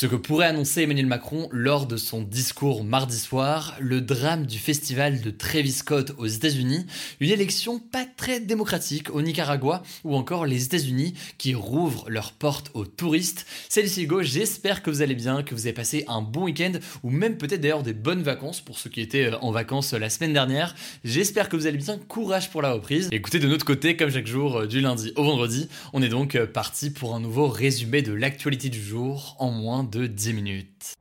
Ce que pourrait annoncer Emmanuel Macron lors de son discours mardi soir, le drame du festival de Travis Scott aux États-Unis, une élection pas très démocratique au Nicaragua ou encore les États-Unis qui rouvrent leurs portes aux touristes. Salut c'est Hugo, j'espère que vous allez bien, que vous avez passé un bon week-end ou même peut-être d'ailleurs des bonnes vacances pour ceux qui étaient euh, en vacances euh, la semaine dernière. J'espère que vous allez bien, courage pour la reprise. Écoutez de notre côté, comme chaque jour euh, du lundi au vendredi, on est donc parti pour un nouveau résumé de l'actualité du jour en moins de 10 minutes.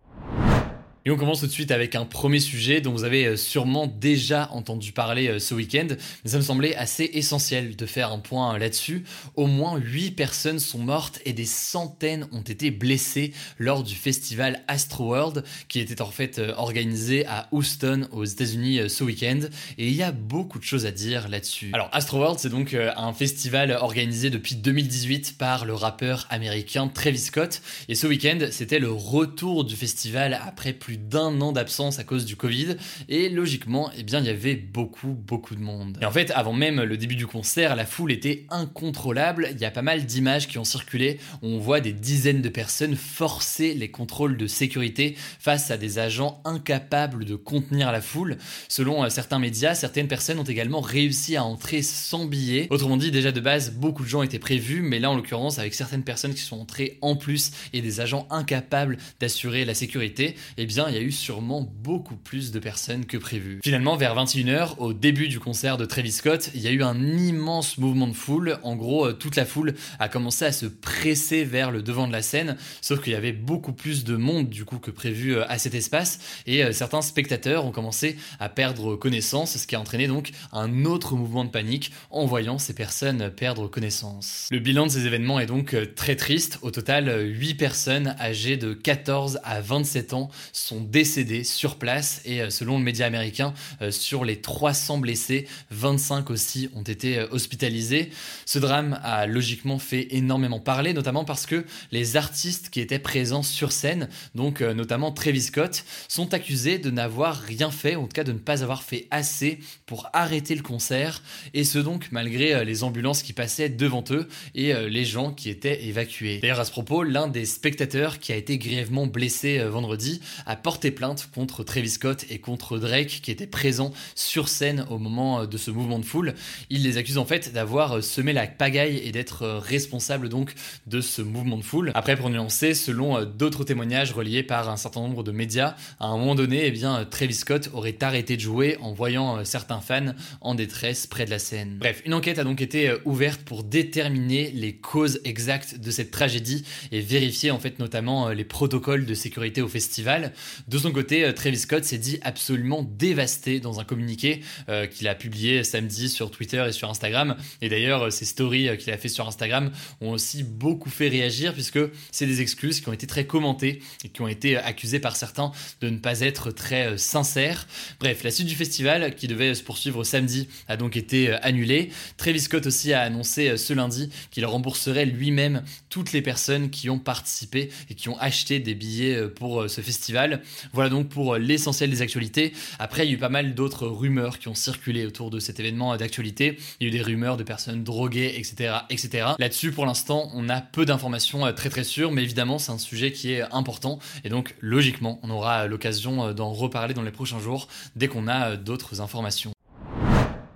Et on commence tout de suite avec un premier sujet dont vous avez euh, sûrement déjà entendu parler euh, ce week-end, mais ça me semblait assez essentiel de faire un point euh, là-dessus. Au moins 8 personnes sont mortes et des centaines ont été blessées lors du festival Astroworld qui était en fait organisé à Houston aux États-Unis ce week-end. Et il y a beaucoup de choses à dire là-dessus. Alors Astroworld, c'est donc un festival organisé depuis 2018 par le rappeur américain Travis Scott. Et ce week-end, c'était le retour du festival après plus d'un an d'absence à cause du Covid et logiquement, eh bien, il y avait beaucoup, beaucoup de monde. Et en fait, avant même le début du concert, la foule était incontrôlable. Il y a pas mal d'images qui ont circulé. On voit des dizaines de personnes forcer les contrôles de sécurité face à des agents incapables de contenir la foule. Selon euh, certains médias, certaines personnes ont également réussi à entrer sans billet. Autrement dit, déjà de base, beaucoup de gens étaient prévus, mais là, en l'occurrence, avec certaines personnes qui sont entrées en plus et des agents incapables d'assurer la sécurité, eh bien, il y a eu sûrement beaucoup plus de personnes que prévu. Finalement, vers 21h, au début du concert de Travis Scott, il y a eu un immense mouvement de foule. En gros, euh, toute la foule a commencé à se presser vers le devant de la scène, sauf qu'il y avait beaucoup plus de monde du coup que prévu euh, à cet espace, et euh, certains spectateurs ont commencé à perdre connaissance, ce qui a entraîné donc un autre mouvement de panique en voyant ces personnes perdre connaissance. Le bilan de ces événements est donc très triste. Au total, 8 personnes âgées de 14 à 27 ans décédés sur place et euh, selon le média américain, euh, sur les 300 blessés, 25 aussi ont été euh, hospitalisés. Ce drame a logiquement fait énormément parler, notamment parce que les artistes qui étaient présents sur scène, donc notamment Travis Scott, sont accusés de n'avoir rien fait, en tout cas de ne pas avoir fait assez pour arrêter le concert, et ce donc malgré les ambulances qui passaient devant eux et les gens qui étaient évacués. D'ailleurs à ce propos, l'un des spectateurs qui a été grièvement blessé vendredi a porté plainte contre Travis Scott et contre Drake qui étaient présents sur scène au moment euh, de ce mouvement de foule. Il les accuse en fait d'avoir euh, semé la pagaille et d'être euh, responsable donc de ce mouvement de foule. Après pour nuancer, selon d'autres témoignages reliés par un certain nombre de médias, à un moment donné, eh bien Travis Scott aurait arrêté de jouer en voyant certains fans en détresse près de la scène. Bref, une enquête a donc été ouverte pour déterminer les causes exactes de cette tragédie et vérifier en fait notamment les protocoles de sécurité au festival. De son côté, euh, Travis Scott s'est dit absolument dévasté dans un communiqué euh, qu'il a publié samedi sur Twitter et sur Instagram. Et d'ailleurs, euh, ces stories qu'il a fait sur Instagram ont aussi beaucoup fait réagir puisque c'est des excuses qui ont été très commentées et qui ont été accusées par certains de ne pas être très sincères. Bref, la suite du festival qui devait se poursuivre samedi a donc été annulée. Travis Scott aussi a annoncé ce lundi qu'il rembourserait lui-même toutes les personnes qui ont participé et qui ont acheté des billets pour ce festival. Voilà donc pour euh, l'essentiel des actualités. Après, il y a eu pas mal d'autres rumeurs qui ont circulé autour de cet événement d'actualité. Il y a eu des rumeurs de personnes droguées, etc. etc. Là-dessus, pour l'instant, on a peu d'informations euh, très très sûres, mais évidemment, c'est un sujet qui est important. Et donc, logiquement, on aura l'occasion euh, d'en reparler dans les prochains jours dès qu'on a d'autres informations.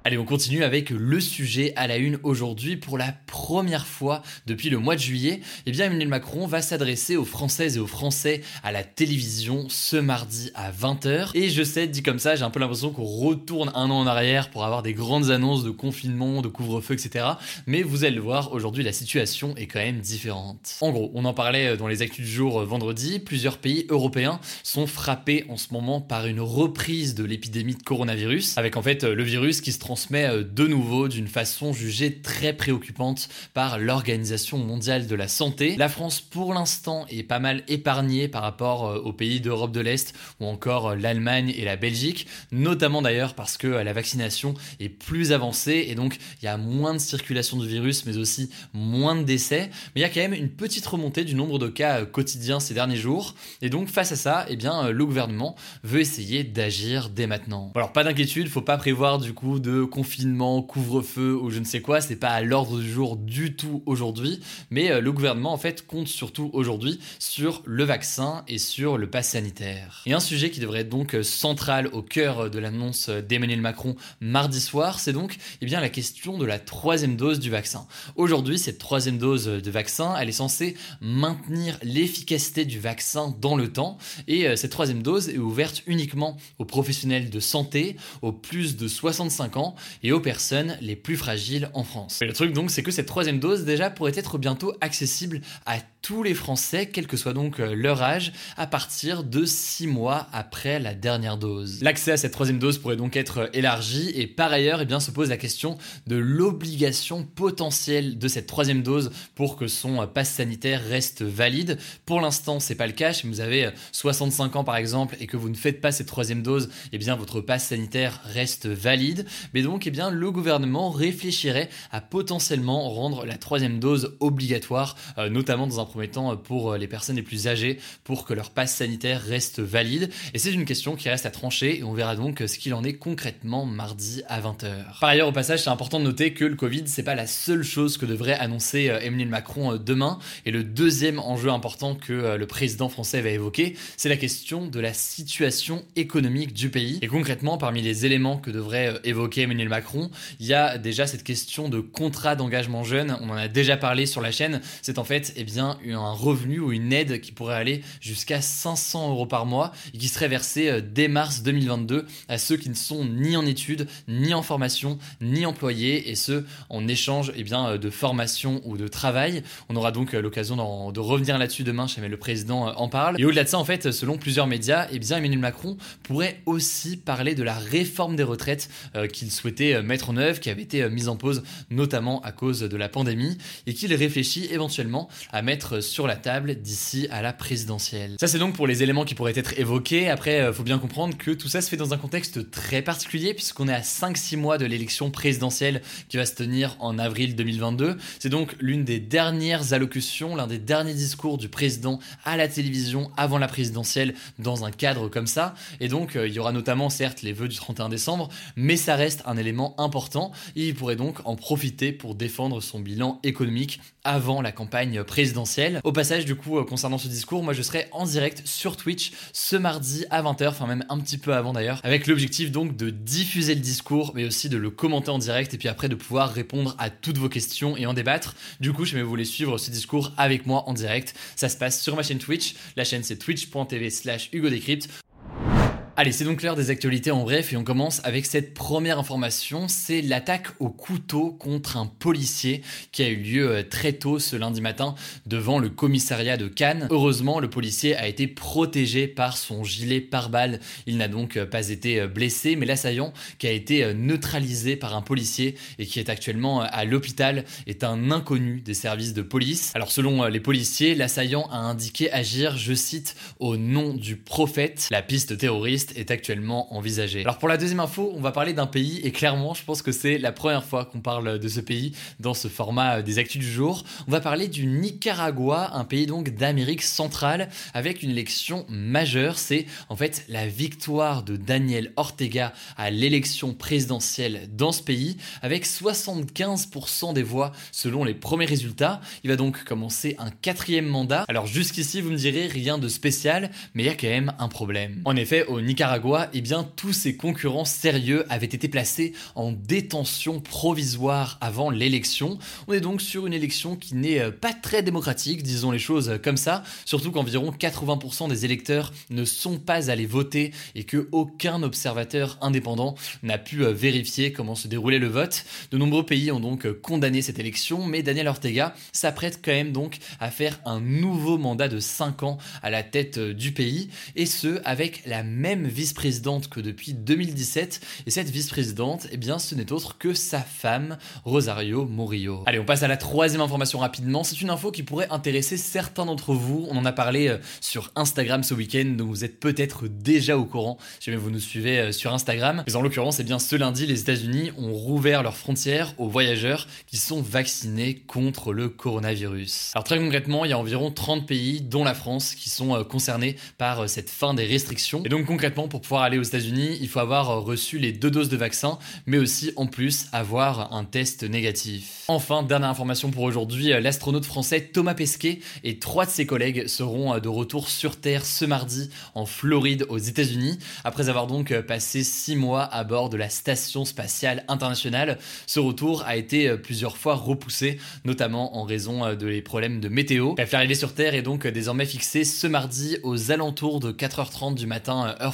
Allez, on continue avec le sujet à la une aujourd'hui. Pour la première fois depuis le mois de juillet, eh bien Emmanuel Macron va s'adresser aux Françaises et aux Français à la télévision ce mardi à 20h. Et je sais, dit comme ça, j'ai un peu l'impression qu'on retourne un an en arrière pour avoir des grandes annonces de confinement, de couvre-feu, etc. Mais vous allez le voir, aujourd'hui la situation est quand même différente. En gros, on en parlait dans les actus du jour euh, vendredi, plusieurs pays européens sont frappés en ce moment par une reprise de l'épidémie de coronavirus, avec en fait euh, le virus qui se transmet euh, de nouveau d'une façon jugée très préoccupante par l'Organisation mondiale de la santé. La France, pour l'instant, est pas mal épargnée par rapport euh, aux pays d'Europe de l'Est ou encore l'Allemagne et la Belgique, notamment d'ailleurs parce que la vaccination est plus avancée et donc il y a moins de circulation du virus, mais aussi moins de décès. Mais il y a quand même une petite remontée du nombre de cas quotidiens ces derniers jours. Et donc face à ça, eh bien, le gouvernement veut essayer d'agir dès maintenant. Alors pas d'inquiétude, faut pas prévoir du coup de confinement, couvre-feu ou je ne sais quoi, c'est pas à l'ordre du jour du tout aujourd'hui, mais euh, le gouvernement en fait compte surtout aujourd'hui sur le vaccin et sur le pass sanitaire. Et un sujet qui devrait être donc euh, central au cœur de l'annonce d'Emmanuel Macron mardi soir, c'est donc eh bien la question de la troisième dose du vaccin. Aujourd'hui, cette troisième dose de vaccin, elle est censée maintenir l'efficacité du vaccin dans le temps et euh, cette troisième dose est ouverte uniquement aux professionnels de santé, aux plus de 65 ans et aux personnes les plus fragiles en France. Le truc donc, c'est que cette troisième dose déjà pourrait être bientôt accessible à tous les Français, quel que soit donc euh, leur âge, à partir de 6 mois après la dernière dose. L'accès à cette troisième dose pourrait donc être euh, élargi et par ailleurs, eh bien, se pose la question de l'obligation potentielle de cette troisième dose pour que son euh, passe sanitaire reste valide. Pour l'instant, c'est pas le cas. Si vous avez 65 ans par exemple et que vous ne faites pas cette troisième dose, eh bien votre passe sanitaire reste valide. Donc, eh bien, le gouvernement réfléchirait à potentiellement rendre la troisième dose obligatoire, notamment dans un premier temps pour les personnes les plus âgées pour que leur passe sanitaire reste valide. Et c'est une question qui reste à trancher et on verra donc ce qu'il en est concrètement mardi à 20h. Par ailleurs, au passage, c'est important de noter que le Covid, c'est pas la seule chose que devrait annoncer euh, Emmanuel Macron euh, demain. Et le deuxième enjeu important que euh, le président français va évoquer, c'est la question de la situation économique du pays. Et concrètement, parmi les éléments que devrait évoquer Emmanuel Macron, il y a déjà cette question de contrat d'engagement jeune. On en a déjà parlé sur la chaîne. C'est en fait, eh bien, un revenu ou une aide qui pourrait aller jusqu'à 500 euros par mois et qui serait versée euh, dès mars 2022 à ceux qui ne sont ni en études, ni en formation, ni employés et ceux en échange eh bien, euh, de formation ou de travail. On aura donc euh, l'occasion de revenir là-dessus demain, jamais le président en parle. Et au-delà de ça, en fait, selon plusieurs médias, eh bien, Emmanuel Macron pourrait aussi parler de la réforme des retraites qu'il souhaitait mettre en œuvre, qui avait été mise en pause notamment à cause de la pandémie, et qu'il réfléchit éventuellement à mettre sur la table d'ici à la présidentielle. Ça c'est donc pour les éléments qui pourraient être évoqués. Après, euh, faut bien comprendre que tout ça se fait dans un contexte très particulier puisqu'on est à 5-6 mois de l'élection présidentielle qui va se tenir en avril 2022. C'est donc l'une des dernières allocutions, l'un des derniers discours du président à la télévision avant la présidentielle dans un cadre comme ça. Et donc euh, il y aura notamment certes les vœux du 31 décembre, mais ça reste un élément important et il pourrait donc en profiter pour défendre son bilan économique avant la campagne présidentielle. Au passage, du coup, euh, concernant ce discours, moi je serai en direct sur Twitch ce mardi à 20h, enfin même un petit peu avant d'ailleurs, avec l'objectif donc de diffuser le discours, mais aussi de le commenter en direct et puis après de pouvoir répondre à toutes vos questions et en débattre. Du coup, vais vous voulez suivre ce discours avec moi en direct, ça se passe sur ma chaîne Twitch. La chaîne c'est twitch.tv slash Hugo Allez, c'est donc l'heure des actualités en bref et on commence avec cette première information, c'est l'attaque au couteau contre un policier qui a eu lieu euh, très tôt ce lundi matin devant le commissariat de Cannes. Heureusement, le policier a été protégé par son gilet pare-balles. Il n'a donc euh, pas été euh, blessé, mais l'assaillant qui a été neutralisé par un policier et qui est actuellement à l'hôpital est un inconnu des services de police. Alors selon les policiers, l'assaillant a indiqué agir, je cite, au nom du prophète. La piste terroriste est actuellement envisagée. Alors pour la deuxième info, on va parler d'un pays et clairement, je pense que c'est la première fois qu'on parle de ce pays dans ce format euh, des actus du jour. On va parler du Nicaragua, un pays donc d'Amérique centrale avec une élection majeure. C'est en fait la victoire de Daniel Ortega à l'élection présidentielle dans ce pays avec 75% des voix selon les premiers résultats. Il va donc commencer un quatrième mandat. Alors jusqu'ici, vous me direz rien de spécial, mais il y a quand même un problème. En effet, au Nicaragua, Nicaragua, eh bien tous ses concurrents sérieux avaient été placés en détention provisoire avant l'élection. On est donc sur une élection qui n'est euh, pas très démocratique, disons les choses comme ça, surtout qu'environ 80% des électeurs ne sont pas allés voter et que aucun observateur indépendant n'a pu euh, vérifier comment se déroulait le vote. De nombreux pays ont donc euh, condamné cette élection, mais Daniel Ortega s'apprête quand même donc à faire un nouveau mandat de 5 ans à la tête du pays, et ce avec la même vice-présidente que depuis 2017. Et cette vice-présidente, eh bien, ce n'est autre que sa femme, Rosario Murillo. Allez, on passe à la troisième information rapidement. C'est une info qui pourrait intéresser certains d'entre vous. On en a parlé euh, sur Instagram ce week-end, donc vous êtes peut-être déjà au courant si jamais vous nous suivez euh, sur Instagram. Mais en l'occurrence, eh bien, ce lundi, les États-Unis ont rouvert leurs frontières aux voyageurs qui sont vaccinés contre le coronavirus. Alors très concrètement, il y a environ 30 pays, dont la France, qui sont euh, concernés par cette fin des restrictions. Et donc concrètement, pour pouvoir aller aux États-Unis, il faut avoir reçu les deux doses de vaccin, mais aussi en plus avoir un test négatif. Enfin, dernière information pour aujourd'hui, l'astronaute français Thomas Pesquet et trois de ses collègues seront de retour sur Terre ce mardi en Floride aux États-Unis, après avoir donc passé six mois à bord de la Station spatiale internationale. Ce retour a été plusieurs fois repoussé, notamment en raison de les problèmes de météo. L'arrivée sur Terre est donc désormais fixée ce mardi aux alentours de 4h30 du matin, heure